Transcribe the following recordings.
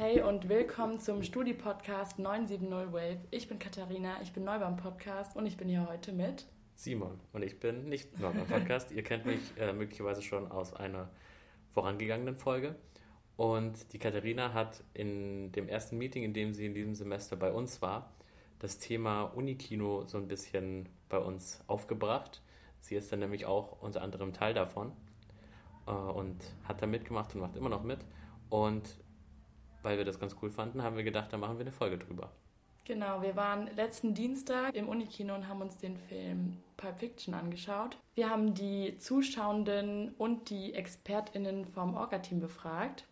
Hey und willkommen zum Studi-Podcast 970 Wave. Ich bin Katharina, ich bin neu beim Podcast und ich bin hier heute mit Simon und ich bin nicht neu beim Podcast. Ihr kennt mich äh, möglicherweise schon aus einer vorangegangenen Folge. Und die Katharina hat in dem ersten Meeting, in dem sie in diesem Semester bei uns war, das Thema Unikino so ein bisschen bei uns aufgebracht. Sie ist dann nämlich auch unter anderem Teil davon äh, und hat da mitgemacht und macht immer noch mit. Und weil wir das ganz cool fanden, haben wir gedacht, da machen wir eine Folge drüber. Genau, wir waren letzten Dienstag im Unikino und haben uns den Film Pulp Fiction angeschaut. Wir haben die Zuschauenden und die ExpertInnen vom Orga-Team befragt.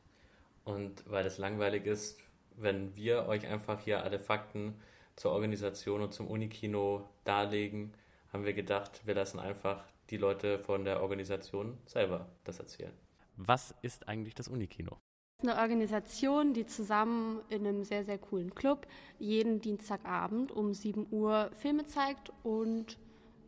Und weil es langweilig ist, wenn wir euch einfach hier alle Fakten zur Organisation und zum Unikino darlegen, haben wir gedacht, wir lassen einfach die Leute von der Organisation selber das erzählen. Was ist eigentlich das Unikino? Eine Organisation, die zusammen in einem sehr, sehr coolen Club jeden Dienstagabend um 7 Uhr Filme zeigt. Und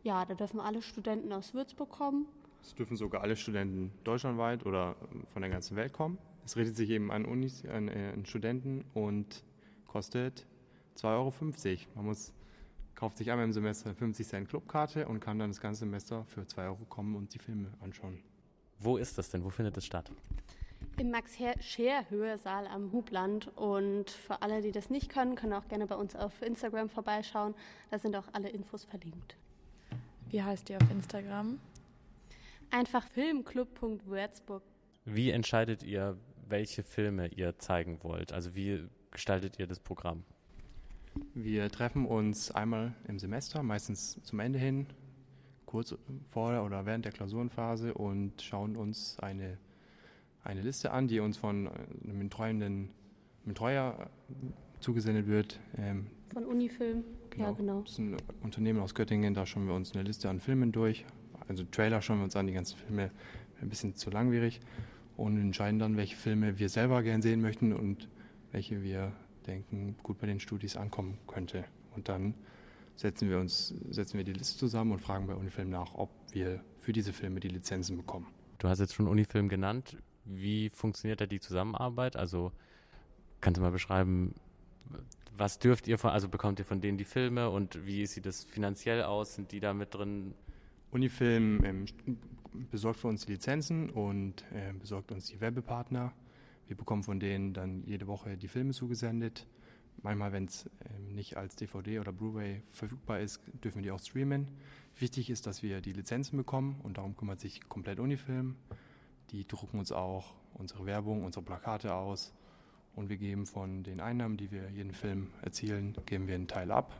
ja, da dürfen alle Studenten aus Würzburg kommen. Es dürfen sogar alle Studenten deutschlandweit oder von der ganzen Welt kommen. Es richtet sich eben an Unis, an, äh, an Studenten und kostet 2,50 Euro. Man muss, kauft sich einmal im Semester 50 Cent Clubkarte und kann dann das ganze Semester für 2 Euro kommen und die Filme anschauen. Wo ist das denn? Wo findet es statt? Im Max-Scher-Hörsaal am Hubland. Und für alle, die das nicht können, können auch gerne bei uns auf Instagram vorbeischauen. Da sind auch alle Infos verlinkt. Wie heißt ihr auf Instagram? Einfach filmclub.würzburg. Wie entscheidet ihr, welche Filme ihr zeigen wollt? Also wie gestaltet ihr das Programm? Wir treffen uns einmal im Semester, meistens zum Ende hin, kurz vor oder während der Klausurenphase und schauen uns eine eine Liste an, die uns von äh, einem betreuenden Betreuer zugesendet wird. Ähm, von Unifilm, genau. ja genau. Das ist ein Unternehmen aus Göttingen, da schauen wir uns eine Liste an Filmen durch. Also Trailer schauen wir uns an, die ganzen Filme ein bisschen zu langwierig und entscheiden dann, welche Filme wir selber gern sehen möchten und welche wir denken, gut bei den Studis ankommen könnte. Und dann setzen wir uns, setzen wir die Liste zusammen und fragen bei Unifilm nach, ob wir für diese Filme die Lizenzen bekommen. Du hast jetzt schon Unifilm genannt. Wie funktioniert da die Zusammenarbeit? Also kannst du mal beschreiben, was dürft ihr von, also bekommt ihr von denen die Filme und wie sieht das finanziell aus? Sind die da mit drin? Unifilm ähm, besorgt für uns die Lizenzen und äh, besorgt uns die Werbepartner. Wir bekommen von denen dann jede Woche die Filme zugesendet. Manchmal, wenn es ähm, nicht als DVD oder Blu-ray verfügbar ist, dürfen wir die auch streamen. Wichtig ist, dass wir die Lizenzen bekommen und darum kümmert sich komplett Unifilm. Die drucken uns auch unsere Werbung, unsere Plakate aus und wir geben von den Einnahmen, die wir jeden Film erzielen, geben wir einen Teil ab.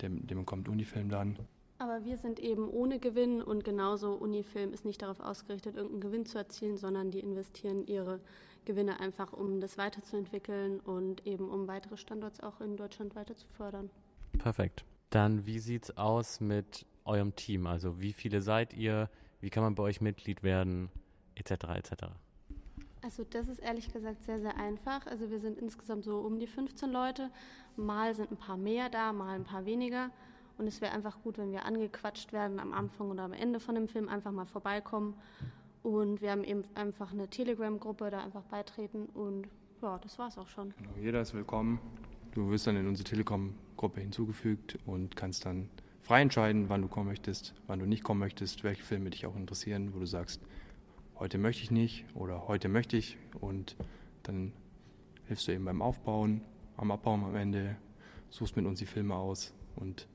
Dem, dem bekommt Unifilm dann. Aber wir sind eben ohne Gewinn und genauso Unifilm ist nicht darauf ausgerichtet, irgendeinen Gewinn zu erzielen, sondern die investieren ihre Gewinne einfach, um das weiterzuentwickeln und eben um weitere Standorte auch in Deutschland weiter zu fördern. Perfekt. Dann wie sieht es aus mit eurem Team? Also wie viele seid ihr? Wie kann man bei euch Mitglied werden? Etc. etc. Also das ist ehrlich gesagt sehr, sehr einfach. Also wir sind insgesamt so um die 15 Leute. Mal sind ein paar mehr da, mal ein paar weniger. Und es wäre einfach gut, wenn wir angequatscht werden am Anfang oder am Ende von dem Film, einfach mal vorbeikommen. Und wir haben eben einfach eine Telegram-Gruppe, da einfach beitreten. Und ja, das war es auch schon. Genau, jeder ist willkommen. Du wirst dann in unsere Telegram-Gruppe hinzugefügt und kannst dann frei entscheiden, wann du kommen möchtest, wann du nicht kommen möchtest, welche Filme dich auch interessieren, wo du sagst, heute möchte ich nicht oder heute möchte ich und dann hilfst du eben beim Aufbauen, am Abbauen am Ende, suchst mit uns die Filme aus und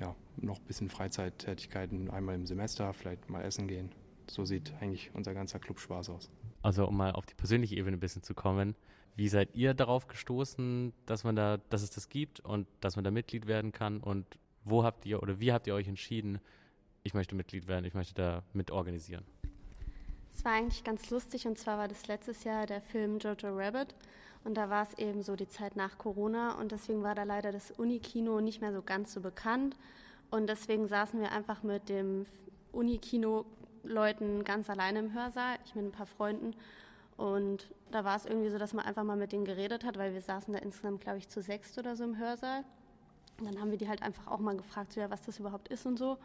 ja, noch ein bisschen Freizeittätigkeiten einmal im Semester, vielleicht mal essen gehen. So sieht eigentlich unser ganzer Club Spaß aus. Also um mal auf die persönliche Ebene ein bisschen zu kommen, wie seid ihr darauf gestoßen, dass man da, dass es das gibt und dass man da Mitglied werden kann und wo habt ihr oder wie habt ihr euch entschieden, ich möchte Mitglied werden, ich möchte da mitorganisieren? Es war eigentlich ganz lustig und zwar war das letztes Jahr der Film Jojo Rabbit und da war es eben so die Zeit nach Corona und deswegen war da leider das Unikino nicht mehr so ganz so bekannt und deswegen saßen wir einfach mit dem Unikino-Leuten ganz alleine im Hörsaal, ich mit ein paar Freunden und da war es irgendwie so, dass man einfach mal mit denen geredet hat, weil wir saßen da insgesamt, glaube ich, zu sechst oder so im Hörsaal. Und dann haben wir die halt einfach auch mal gefragt, so, ja, was das überhaupt ist und so.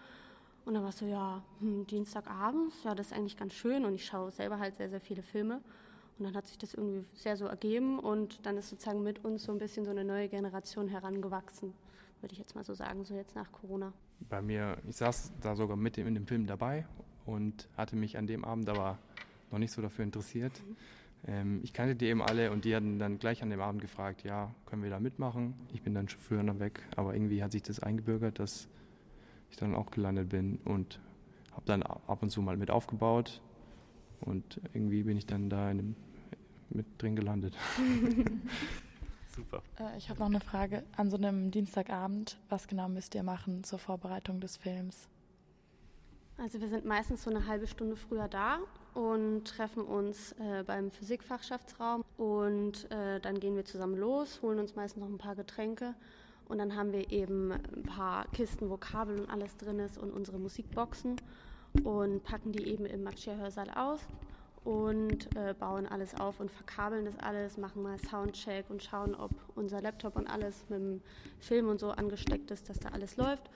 Und dann war es so, ja, hm, Dienstagabends, ja, das ist eigentlich ganz schön und ich schaue selber halt sehr, sehr viele Filme. Und dann hat sich das irgendwie sehr so ergeben und dann ist sozusagen mit uns so ein bisschen so eine neue Generation herangewachsen, würde ich jetzt mal so sagen, so jetzt nach Corona. Bei mir, ich saß da sogar mit in dem Film dabei und hatte mich an dem Abend aber noch nicht so dafür interessiert. Mhm. Ähm, ich kannte die eben alle und die hatten dann gleich an dem Abend gefragt, ja, können wir da mitmachen? Ich bin dann schon früher noch weg, aber irgendwie hat sich das eingebürgert, dass ich dann auch gelandet bin und habe dann ab und zu mal mit aufgebaut und irgendwie bin ich dann da dem, mit drin gelandet. Super. Äh, ich habe noch eine Frage. An so einem Dienstagabend, was genau müsst ihr machen zur Vorbereitung des Films? Also wir sind meistens so eine halbe Stunde früher da und treffen uns äh, beim Physikfachschaftsraum und äh, dann gehen wir zusammen los, holen uns meistens noch ein paar Getränke und dann haben wir eben ein paar Kisten, wo Kabel und alles drin ist und unsere Musikboxen und packen die eben im Maxia-Hörsaal aus und äh, bauen alles auf und verkabeln das alles, machen mal Soundcheck und schauen, ob unser Laptop und alles mit dem Film und so angesteckt ist, dass da alles läuft.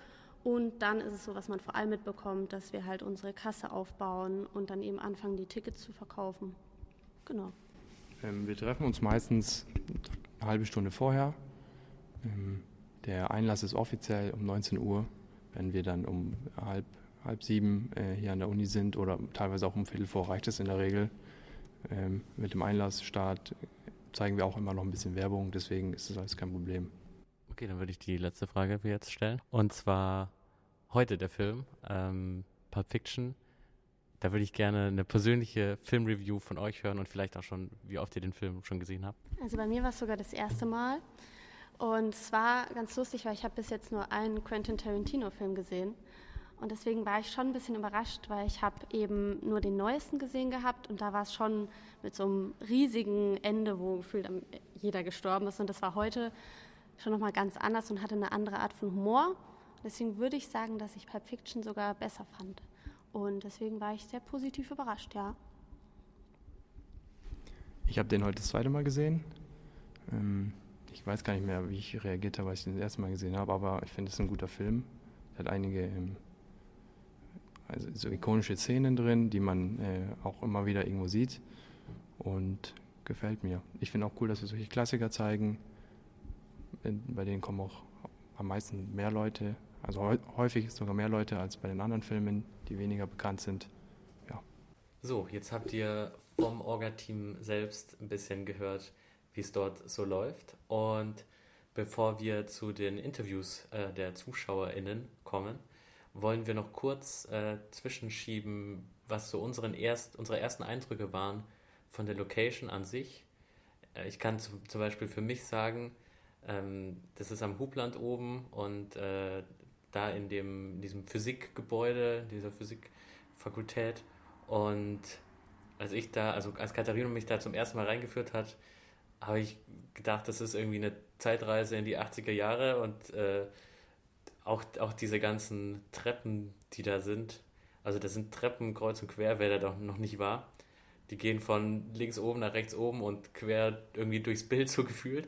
Und dann ist es so, was man vor allem mitbekommt, dass wir halt unsere Kasse aufbauen und dann eben anfangen, die Tickets zu verkaufen. Genau. Ähm, wir treffen uns meistens eine halbe Stunde vorher. Ähm, der Einlass ist offiziell um 19 Uhr. Wenn wir dann um halb, halb sieben äh, hier an der Uni sind oder teilweise auch um Viertel vor, reicht es in der Regel. Ähm, mit dem Einlassstart zeigen wir auch immer noch ein bisschen Werbung, deswegen ist das alles kein Problem. Okay, dann würde ich die letzte Frage jetzt stellen. Und zwar heute der Film, ähm, Pulp Fiction. Da würde ich gerne eine persönliche Filmreview von euch hören und vielleicht auch schon, wie oft ihr den Film schon gesehen habt. Also bei mir war es sogar das erste Mal. Und es war ganz lustig, weil ich habe bis jetzt nur einen Quentin Tarantino-Film gesehen. Und deswegen war ich schon ein bisschen überrascht, weil ich habe eben nur den neuesten gesehen gehabt und da war es schon mit so einem riesigen Ende, wo gefühlt jeder gestorben ist. Und das war heute schon nochmal ganz anders und hatte eine andere Art von Humor. Deswegen würde ich sagen, dass ich Pulp Fiction sogar besser fand. Und deswegen war ich sehr positiv überrascht, ja. Ich habe den heute das zweite Mal gesehen. Ähm, ich weiß gar nicht mehr, wie ich reagiert habe, als ich den das erste Mal gesehen habe, aber ich finde es ein guter Film. Er hat einige ähm, also so ikonische Szenen drin, die man äh, auch immer wieder irgendwo sieht und gefällt mir. Ich finde auch cool, dass wir solche Klassiker zeigen, bei denen kommen auch am meisten mehr Leute, also häufig sogar mehr Leute als bei den anderen Filmen, die weniger bekannt sind. Ja. So, jetzt habt ihr vom Orga-Team selbst ein bisschen gehört, wie es dort so läuft. Und bevor wir zu den Interviews äh, der ZuschauerInnen kommen, wollen wir noch kurz äh, zwischenschieben, was so unseren erst, unsere ersten Eindrücke waren von der Location an sich. Äh, ich kann zum Beispiel für mich sagen, ähm, das ist am Hubland oben und äh, da in, dem, in diesem Physikgebäude, dieser Physikfakultät. Und als ich da, also als Katharina mich da zum ersten Mal reingeführt hat, habe ich gedacht, das ist irgendwie eine Zeitreise in die 80er Jahre und äh, auch, auch diese ganzen Treppen, die da sind. Also das sind Treppen kreuz und quer, wer da doch noch nicht war. Die gehen von links oben nach rechts oben und quer irgendwie durchs Bild so gefühlt.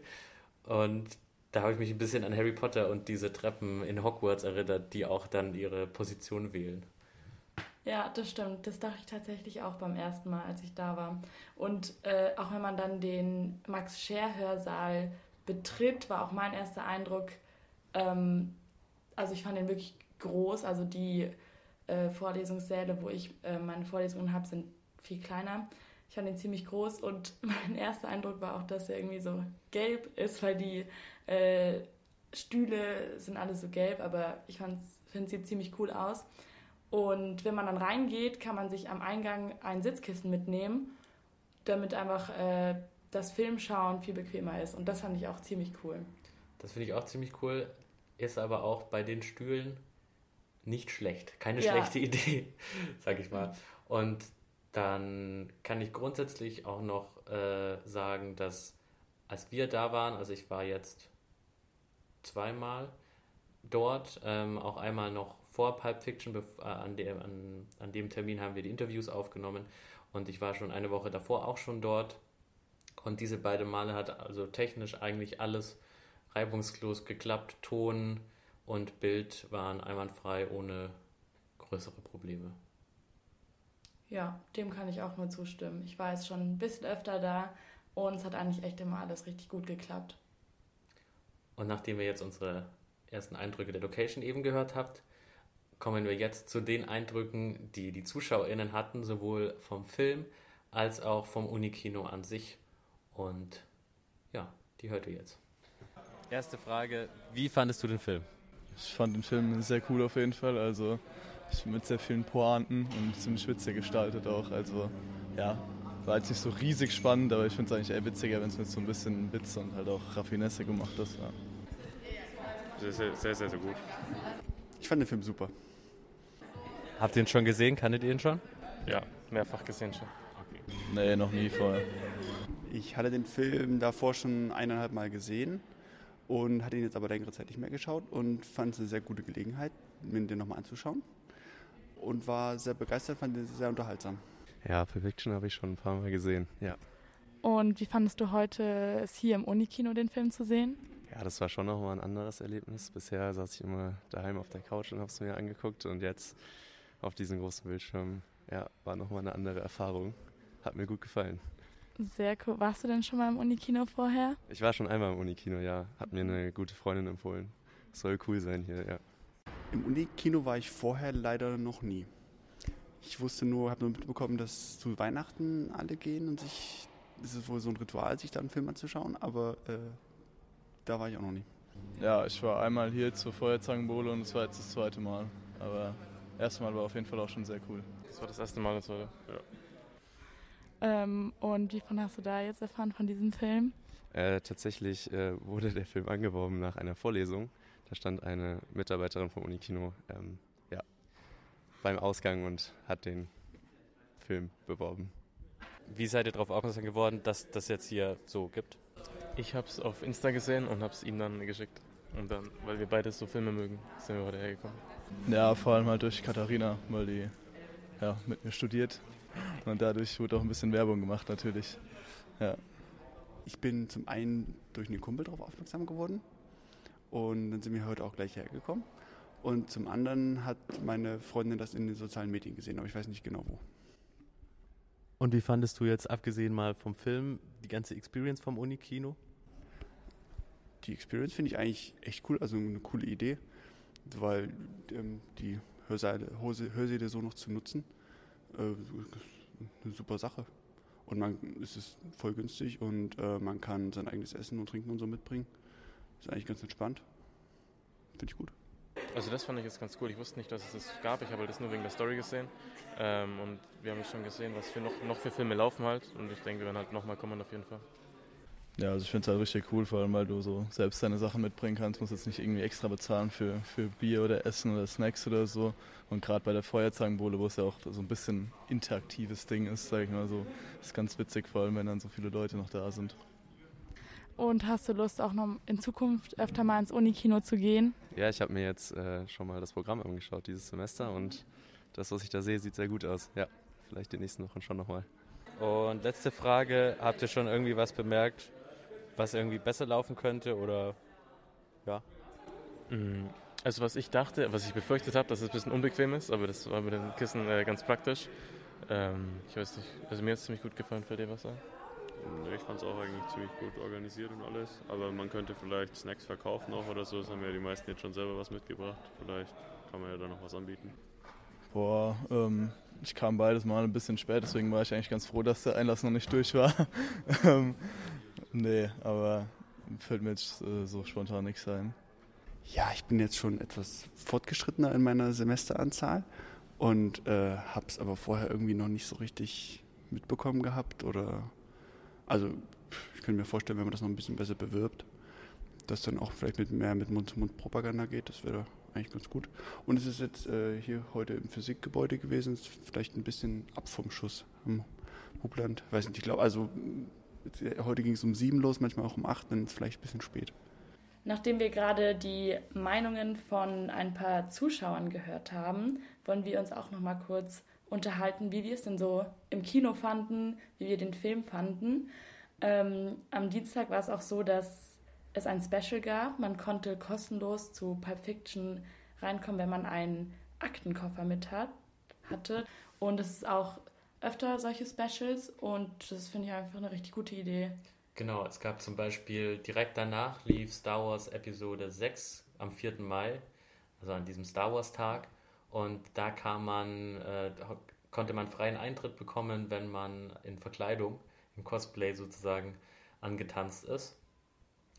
Und da habe ich mich ein bisschen an Harry Potter und diese Treppen in Hogwarts erinnert, die auch dann ihre Position wählen. Ja, das stimmt. Das dachte ich tatsächlich auch beim ersten Mal, als ich da war. Und äh, auch wenn man dann den Max Scher Hörsaal betritt, war auch mein erster Eindruck, ähm, also ich fand ihn wirklich groß. Also die äh, Vorlesungssäle, wo ich äh, meine Vorlesungen habe, sind viel kleiner. Ich fand ihn ziemlich groß und mein erster Eindruck war auch, dass er irgendwie so gelb ist, weil die äh, Stühle sind alle so gelb, aber ich finde, sieht ziemlich cool aus. Und wenn man dann reingeht, kann man sich am Eingang ein Sitzkissen mitnehmen, damit einfach äh, das Filmschauen viel bequemer ist. Und das fand ich auch ziemlich cool. Das finde ich auch ziemlich cool, ist aber auch bei den Stühlen nicht schlecht. Keine ja. schlechte Idee, sag ich mal. Und dann kann ich grundsätzlich auch noch äh, sagen, dass als wir da waren, also ich war jetzt zweimal dort, ähm, auch einmal noch vor Pulp Fiction, äh, an, dem, an, an dem Termin haben wir die Interviews aufgenommen und ich war schon eine Woche davor auch schon dort und diese beiden Male hat also technisch eigentlich alles reibungslos geklappt, Ton und Bild waren einwandfrei ohne größere Probleme. ja, dem kann ich auch nur zustimmen. Ich war jetzt schon ein bisschen öfter da und es hat eigentlich echt immer alles richtig gut geklappt. Und nachdem wir jetzt unsere ersten Eindrücke der Location eben gehört habt, kommen wir jetzt zu den Eindrücken, die die ZuschauerInnen hatten, sowohl vom Film als auch vom Unikino an sich. Und ja, die hört ihr jetzt. Erste Frage, wie fandest du den Film? Ich fand den Film sehr cool auf jeden Fall. Also mit sehr vielen Pointen und ziemlich witzig gestaltet auch. Also ja, war jetzt nicht so riesig spannend, aber ich finde es eigentlich eher witziger, wenn es mit so ein bisschen Witz und halt auch Raffinesse gemacht ist. Ja. Sehr, sehr, sehr, sehr, sehr gut. Ich fand den Film super. Habt ihr ihn schon gesehen? Kanntet ihr ihn schon? Ja, mehrfach gesehen schon. Okay. Nee, noch nie vorher. Ich hatte den Film davor schon eineinhalb Mal gesehen und hatte ihn jetzt aber längere Zeit nicht mehr geschaut und fand es eine sehr gute Gelegenheit, mir den nochmal anzuschauen. Und war sehr begeistert, fand ihn sehr unterhaltsam. Ja, Perfection habe ich schon ein paar Mal gesehen, ja. Und wie fandest du heute es hier im Unikino, den Film zu sehen? Ja, das war schon nochmal ein anderes Erlebnis. Bisher saß ich immer daheim auf der Couch und habe es mir angeguckt und jetzt auf diesem großen Bildschirm, ja, war nochmal eine andere Erfahrung. Hat mir gut gefallen. Sehr cool. Warst du denn schon mal im Unikino vorher? Ich war schon einmal im Unikino, ja. Hat mir eine gute Freundin empfohlen. Soll cool sein hier, ja. Im Unikino war ich vorher leider noch nie. Ich wusste nur, habe nur mitbekommen, dass zu Weihnachten alle gehen und sich, ist es wohl so ein Ritual, sich da einen Film anzuschauen, aber äh, da war ich auch noch nie. Ja, ich war einmal hier zur Feuerzangenbowle und es war jetzt das zweite Mal. Aber erste war auf jeden Fall auch schon sehr cool. Das war das erste Mal, das war, ja. Ähm, und wie von hast du da jetzt erfahren von diesem Film? Äh, tatsächlich äh, wurde der Film angeworben nach einer Vorlesung. Da stand eine Mitarbeiterin vom Unikino ähm, ja, beim Ausgang und hat den Film beworben. Wie seid ihr darauf aufmerksam geworden, dass das jetzt hier so gibt? Ich habe es auf Insta gesehen und habe es ihm dann geschickt. Und dann, weil wir beide so Filme mögen, sind wir heute hergekommen. Ja, vor allem halt durch Katharina, weil die ja, mit mir studiert. Und dadurch wurde auch ein bisschen Werbung gemacht natürlich. Ja. Ich bin zum einen durch einen Kumpel darauf aufmerksam geworden und dann sind wir heute auch gleich hergekommen. Und zum anderen hat meine Freundin das in den sozialen Medien gesehen, aber ich weiß nicht genau wo. Und wie fandest du jetzt, abgesehen mal vom Film, die ganze Experience vom Unikino? Die Experience finde ich eigentlich echt cool, also eine coole Idee, weil ähm, die Hörsäle, Hörsäle so noch zu nutzen, äh, eine super Sache. Und man es ist voll günstig und äh, man kann sein eigenes Essen und Trinken und so mitbringen. Ist eigentlich ganz entspannt. Finde ich gut. Also das fand ich jetzt ganz cool. Ich wusste nicht, dass es das gab. Ich habe halt das nur wegen der Story gesehen. Ähm, und wir haben schon gesehen, was für noch, noch für Filme laufen halt. Und ich denke, wir werden halt nochmal kommen auf jeden Fall. Ja, also ich finde es halt richtig cool, vor allem weil du so selbst deine Sachen mitbringen kannst, musst jetzt nicht irgendwie extra bezahlen für, für Bier oder Essen oder Snacks oder so. Und gerade bei der Feuerzangenbowle, wo es ja auch so ein bisschen interaktives Ding ist, sage ich mal so, ist ganz witzig, vor allem wenn dann so viele Leute noch da sind. Und hast du Lust, auch noch in Zukunft öfter mal ins Unikino zu gehen? Ja, ich habe mir jetzt äh, schon mal das Programm angeschaut dieses Semester und das, was ich da sehe, sieht sehr gut aus. Ja, vielleicht die nächsten Wochen schon nochmal. Und letzte Frage, habt ihr schon irgendwie was bemerkt, was irgendwie besser laufen könnte oder ja? Mm, also was ich dachte, was ich befürchtet habe, dass es ein bisschen unbequem ist, aber das war mit den Kissen äh, ganz praktisch. Ähm, ich weiß nicht, also mir hat es ziemlich gut gefallen, für dir was sagen? Ich fand es auch eigentlich ziemlich gut organisiert und alles. Aber man könnte vielleicht Snacks verkaufen auch oder so. Das haben ja die meisten jetzt schon selber was mitgebracht. Vielleicht kann man ja da noch was anbieten. Boah, ähm, ich kam beides mal ein bisschen spät, deswegen war ich eigentlich ganz froh, dass der Einlass noch nicht durch war. Ähm, Nee, aber fällt mir jetzt äh, so spontan nichts ein. Ja, ich bin jetzt schon etwas fortgeschrittener in meiner Semesteranzahl und äh, habe es aber vorher irgendwie noch nicht so richtig mitbekommen gehabt. Oder also ich könnte mir vorstellen, wenn man das noch ein bisschen besser bewirbt, dass dann auch vielleicht mit mehr mit Mund-zu-Mund-Propaganda geht. Das wäre eigentlich ganz gut. Und es ist jetzt äh, hier heute im Physikgebäude gewesen. Ist vielleicht ein bisschen ab vom Schuss am Hubland. Weiß nicht, ich glaube, also heute ging es um sieben los, manchmal auch um acht, dann ist es vielleicht ein bisschen spät. Nachdem wir gerade die Meinungen von ein paar Zuschauern gehört haben, wollen wir uns auch noch mal kurz unterhalten, wie wir es denn so im Kino fanden, wie wir den Film fanden. Ähm, am Dienstag war es auch so, dass es ein Special gab. Man konnte kostenlos zu Pulp Fiction reinkommen, wenn man einen Aktenkoffer mit hat, hatte. Und es ist auch öfter solche Specials und das finde ich einfach eine richtig gute Idee. Genau, es gab zum Beispiel direkt danach lief Star Wars Episode 6 am 4. Mai, also an diesem Star Wars Tag. Und da kam man, äh, konnte man freien Eintritt bekommen, wenn man in Verkleidung, im Cosplay sozusagen, angetanzt ist.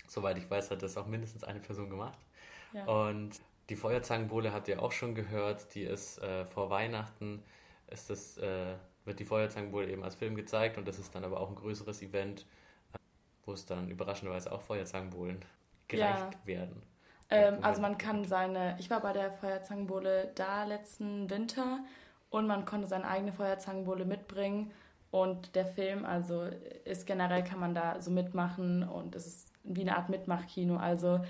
Soweit ich weiß, hat das auch mindestens eine Person gemacht. Ja. Und die Feuerzangenbowle habt ihr auch schon gehört, die ist äh, vor Weihnachten, ist das, äh, wird die Feuerzangenbowle eben als Film gezeigt und das ist dann aber auch ein größeres Event, wo es dann überraschenderweise auch Feuerzangenbowlen gereicht ja. werden. Ähm, also man kann seine, ich war bei der Feuerzangenbowle da letzten Winter und man konnte seine eigene Feuerzangenbowle mitbringen und der Film, also ist generell kann man da so mitmachen und es ist wie eine Art Mitmachkino. Also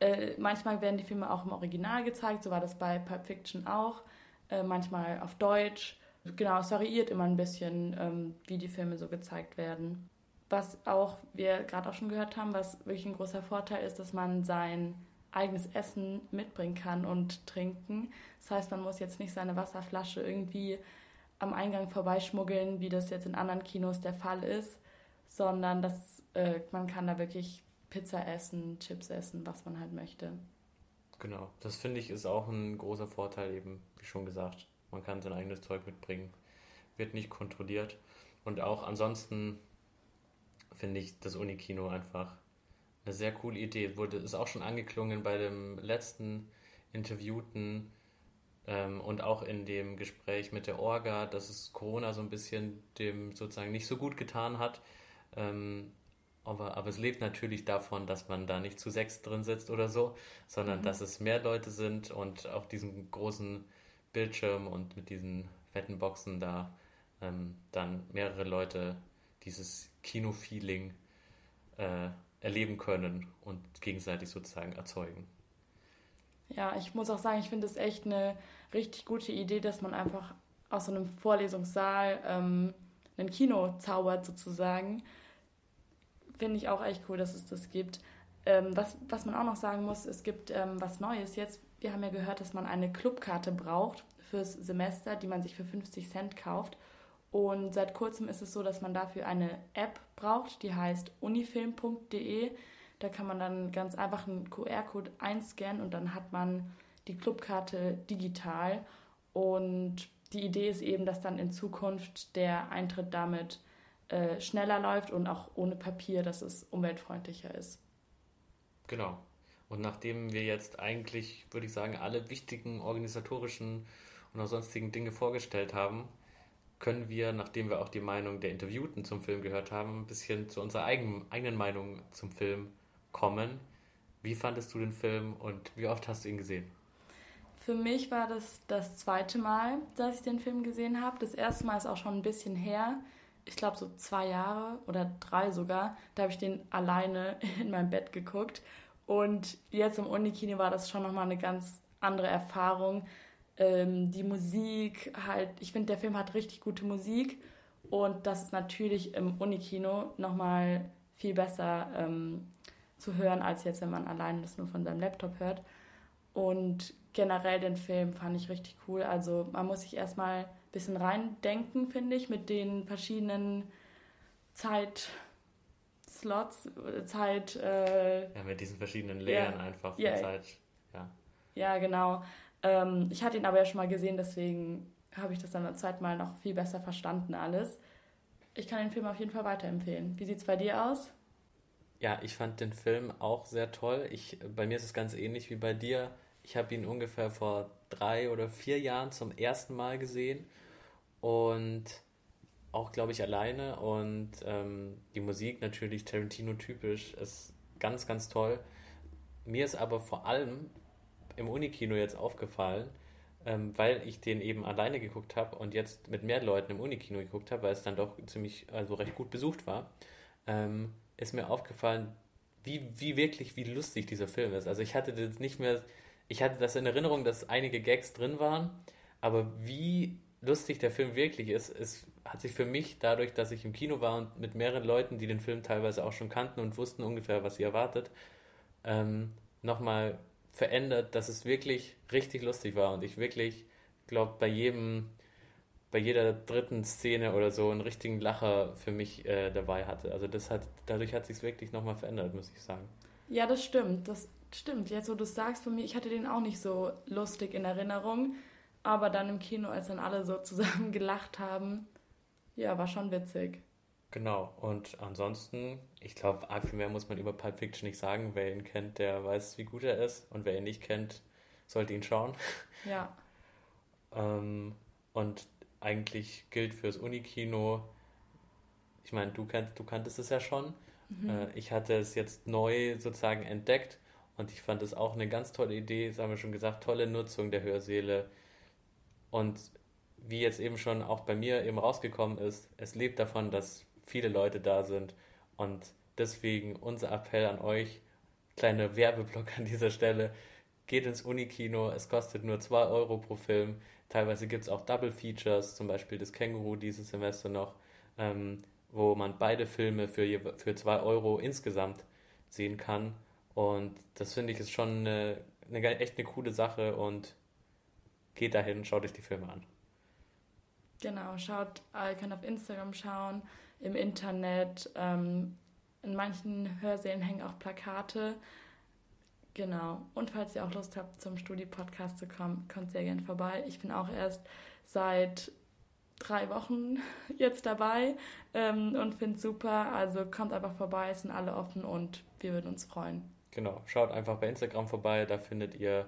äh, manchmal werden die Filme auch im Original gezeigt, so war das bei Pulp Fiction auch. Äh, manchmal auf Deutsch. Genau, es variiert immer ein bisschen, ähm, wie die Filme so gezeigt werden. Was auch wir gerade auch schon gehört haben, was wirklich ein großer Vorteil ist, dass man sein eigenes Essen mitbringen kann und trinken. Das heißt, man muss jetzt nicht seine Wasserflasche irgendwie am Eingang vorbeischmuggeln, wie das jetzt in anderen Kinos der Fall ist, sondern dass äh, man kann da wirklich Pizza essen, Chips essen, was man halt möchte. Genau, das finde ich ist auch ein großer Vorteil eben, wie schon gesagt. Man kann sein eigenes Zeug mitbringen, wird nicht kontrolliert. Und auch ansonsten finde ich das Unikino einfach eine sehr coole Idee. Wurde ist auch schon angeklungen bei dem letzten Interviewten ähm, und auch in dem Gespräch mit der Orga, dass es Corona so ein bisschen dem sozusagen nicht so gut getan hat. Ähm, aber, aber es lebt natürlich davon, dass man da nicht zu sechs drin sitzt oder so, sondern mhm. dass es mehr Leute sind und auf diesem großen Bildschirm und mit diesen fetten Boxen da ähm, dann mehrere Leute dieses Kino-Feeling äh, erleben können und gegenseitig sozusagen erzeugen. Ja, ich muss auch sagen, ich finde es echt eine richtig gute Idee, dass man einfach aus so einem Vorlesungssaal ähm, ein Kino zaubert sozusagen finde ich auch echt cool, dass es das gibt. Ähm, was, was man auch noch sagen muss, es gibt ähm, was Neues jetzt. Wir haben ja gehört, dass man eine Clubkarte braucht fürs Semester, die man sich für 50 Cent kauft. Und seit kurzem ist es so, dass man dafür eine App braucht, die heißt unifilm.de. Da kann man dann ganz einfach einen QR-Code einscannen und dann hat man die Clubkarte digital. Und die Idee ist eben, dass dann in Zukunft der Eintritt damit äh, schneller läuft und auch ohne Papier, dass es umweltfreundlicher ist. Genau. Und nachdem wir jetzt eigentlich, würde ich sagen, alle wichtigen organisatorischen und auch sonstigen Dinge vorgestellt haben, können wir, nachdem wir auch die Meinung der Interviewten zum Film gehört haben, ein bisschen zu unserer eigenen, eigenen Meinung zum Film kommen. Wie fandest du den Film und wie oft hast du ihn gesehen? Für mich war das das zweite Mal, dass ich den Film gesehen habe. Das erste Mal ist auch schon ein bisschen her ich glaube, so zwei Jahre oder drei sogar, da habe ich den alleine in meinem Bett geguckt. Und jetzt im Unikino war das schon nochmal eine ganz andere Erfahrung. Ähm, die Musik, halt, ich finde, der Film hat richtig gute Musik. Und das ist natürlich im Unikino nochmal viel besser ähm, zu hören, als jetzt, wenn man alleine das nur von seinem Laptop hört. Und generell den Film fand ich richtig cool. Also man muss sich erstmal bisschen reindenken, finde ich, mit den verschiedenen Zeitslots, Zeit. Äh, ja, mit diesen verschiedenen Layern yeah, einfach von yeah, Zeit. Ja, ja genau. Ähm, ich hatte ihn aber ja schon mal gesehen, deswegen habe ich das dann beim zweiten Mal noch viel besser verstanden alles. Ich kann den Film auf jeden Fall weiterempfehlen. Wie sieht es bei dir aus? Ja, ich fand den Film auch sehr toll. Ich, bei mir ist es ganz ähnlich wie bei dir. Ich habe ihn ungefähr vor drei oder vier Jahren zum ersten Mal gesehen und auch, glaube ich, alleine. Und ähm, die Musik natürlich Tarantino-typisch ist ganz, ganz toll. Mir ist aber vor allem im Unikino jetzt aufgefallen, ähm, weil ich den eben alleine geguckt habe und jetzt mit mehr Leuten im Unikino geguckt habe, weil es dann doch ziemlich, also recht gut besucht war, ähm, ist mir aufgefallen, wie, wie wirklich, wie lustig dieser Film ist. Also ich hatte das nicht mehr, ich hatte das in Erinnerung, dass einige Gags drin waren, aber wie lustig der Film wirklich ist, es hat sich für mich dadurch, dass ich im Kino war und mit mehreren Leuten, die den Film teilweise auch schon kannten und wussten ungefähr, was sie erwartet, ähm, nochmal verändert, dass es wirklich richtig lustig war und ich wirklich glaube, bei jedem bei jeder dritten Szene oder so einen richtigen Lacher für mich äh, dabei hatte. Also das hat, dadurch hat sich wirklich nochmal verändert, muss ich sagen. Ja, das stimmt. Das stimmt. Jetzt, wo du es sagst, von mir, ich hatte den auch nicht so lustig in Erinnerung. Aber dann im Kino, als dann alle so zusammen gelacht haben, ja, war schon witzig. Genau, und ansonsten, ich glaube, viel mehr muss man über Pulp Fiction nicht sagen. Wer ihn kennt, der weiß, wie gut er ist. Und wer ihn nicht kennt, sollte ihn schauen. Ja. ähm, und eigentlich gilt fürs Unikino, ich meine, du, kannt, du kanntest es ja schon. Mhm. Äh, ich hatte es jetzt neu sozusagen entdeckt und ich fand es auch eine ganz tolle Idee, das haben wir schon gesagt, tolle Nutzung der Hörsäle. Und wie jetzt eben schon auch bei mir eben rausgekommen ist, es lebt davon, dass viele Leute da sind. Und deswegen unser Appell an euch, kleiner Werbeblock an dieser Stelle, geht ins Unikino, es kostet nur 2 Euro pro Film. Teilweise gibt es auch Double Features, zum Beispiel das Känguru dieses Semester noch, ähm, wo man beide Filme für, für 2 Euro insgesamt sehen kann. Und das finde ich ist schon eine, eine, echt eine coole Sache und geht dahin, schaut euch die Filme an. Genau, schaut, ihr könnt auf Instagram schauen, im Internet. Ähm, in manchen Hörsälen hängen auch Plakate. Genau. Und falls ihr auch Lust habt, zum Studi-Podcast zu kommen, kommt sehr gerne vorbei. Ich bin auch erst seit drei Wochen jetzt dabei ähm, und finde es super. Also kommt einfach vorbei, es sind alle offen und wir würden uns freuen. Genau, schaut einfach bei Instagram vorbei, da findet ihr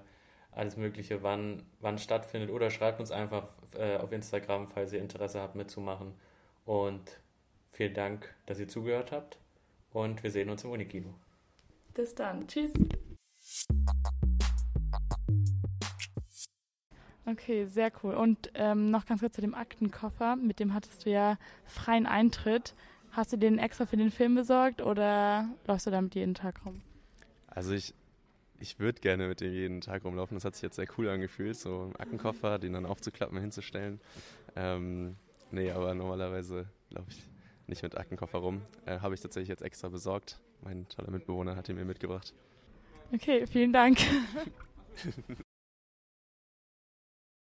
alles Mögliche, wann, wann stattfindet. Oder schreibt uns einfach äh, auf Instagram, falls ihr Interesse habt mitzumachen. Und vielen Dank, dass ihr zugehört habt. Und wir sehen uns im Unikino. Bis dann. Tschüss. Okay, sehr cool. Und ähm, noch ganz kurz zu dem Aktenkoffer. Mit dem hattest du ja freien Eintritt. Hast du den extra für den Film besorgt oder läufst du damit jeden Tag rum? Also ich ich würde gerne mit dem jeden Tag rumlaufen. Das hat sich jetzt sehr cool angefühlt, so einen Aktenkoffer, den dann aufzuklappen, hinzustellen. Ähm, nee, aber normalerweise laufe ich nicht mit Aktenkoffer rum. Äh, Habe ich tatsächlich jetzt extra besorgt. Mein toller Mitbewohner hat ihn mir mitgebracht. Okay, vielen Dank.